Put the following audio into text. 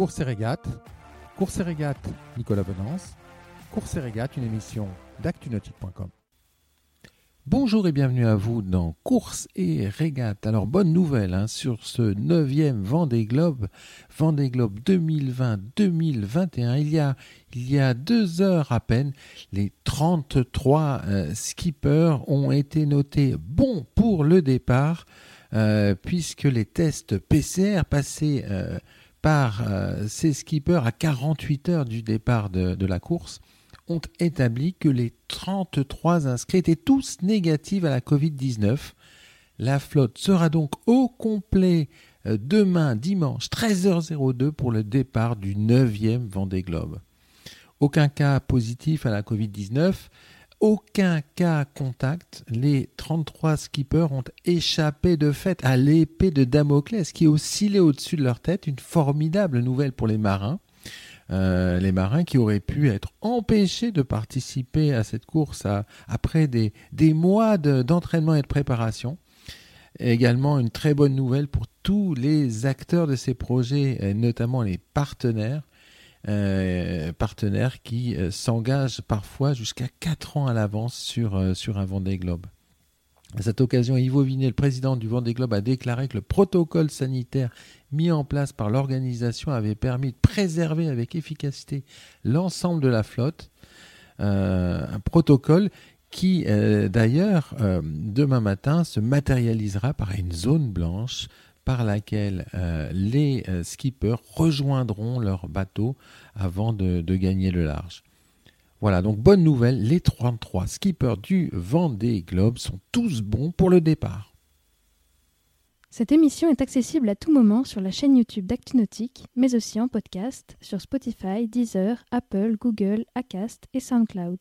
Course et régate, Course et régate, Nicolas Bonance, Course et régate, une émission d'actunautique.com. Bonjour et bienvenue à vous dans Course et Régate. Alors bonne nouvelle hein, sur ce neuvième Vendée Globe, Vendée Globe 2020-2021. Il y a il y a deux heures à peine, les 33 euh, skippers ont été notés bons pour le départ, euh, puisque les tests PCR passés par ces skippers à 48 heures du départ de la course ont établi que les 33 inscrits étaient tous négatifs à la Covid-19. La flotte sera donc au complet euh, demain dimanche 13h02 pour le départ du 9e Vendée Globe. Aucun cas positif à la Covid-19, aucun cas contact. Les 33 skippers ont échappé de fait à l'épée de Damoclès qui oscillait au-dessus de leur tête, une formidable nouvelle pour les marins. Euh, les marins qui auraient pu être empêchés de participer à cette course après des, mois d'entraînement et de préparation. également une très bonne nouvelle pour tous les acteurs de ces projets, notamment les partenaires, euh, partenaires qui euh, s'engagent parfois jusqu'à 4 ans à l'avance sur, sur un Vendée Globe. À cette occasion, Ivo Vinet, le président du Vendée Globe, a déclaré que le protocole sanitaire mis en place par l'organisation avait permis de préserver avec efficacité l'ensemble de la flotte. Euh, un protocole qui, euh, d'ailleurs, euh, demain matin, se matérialisera par une zone blanche par laquelle les skippers rejoindront leur bateau avant de, de gagner le large. Voilà, donc bonne nouvelle, les 33 skippers du Vendée Globe sont tous bons pour le départ. Cette émission est accessible à tout moment sur la chaîne YouTube d'ActuNautique, mais aussi en podcast sur Spotify, Deezer, Apple, Google, Acast et SoundCloud.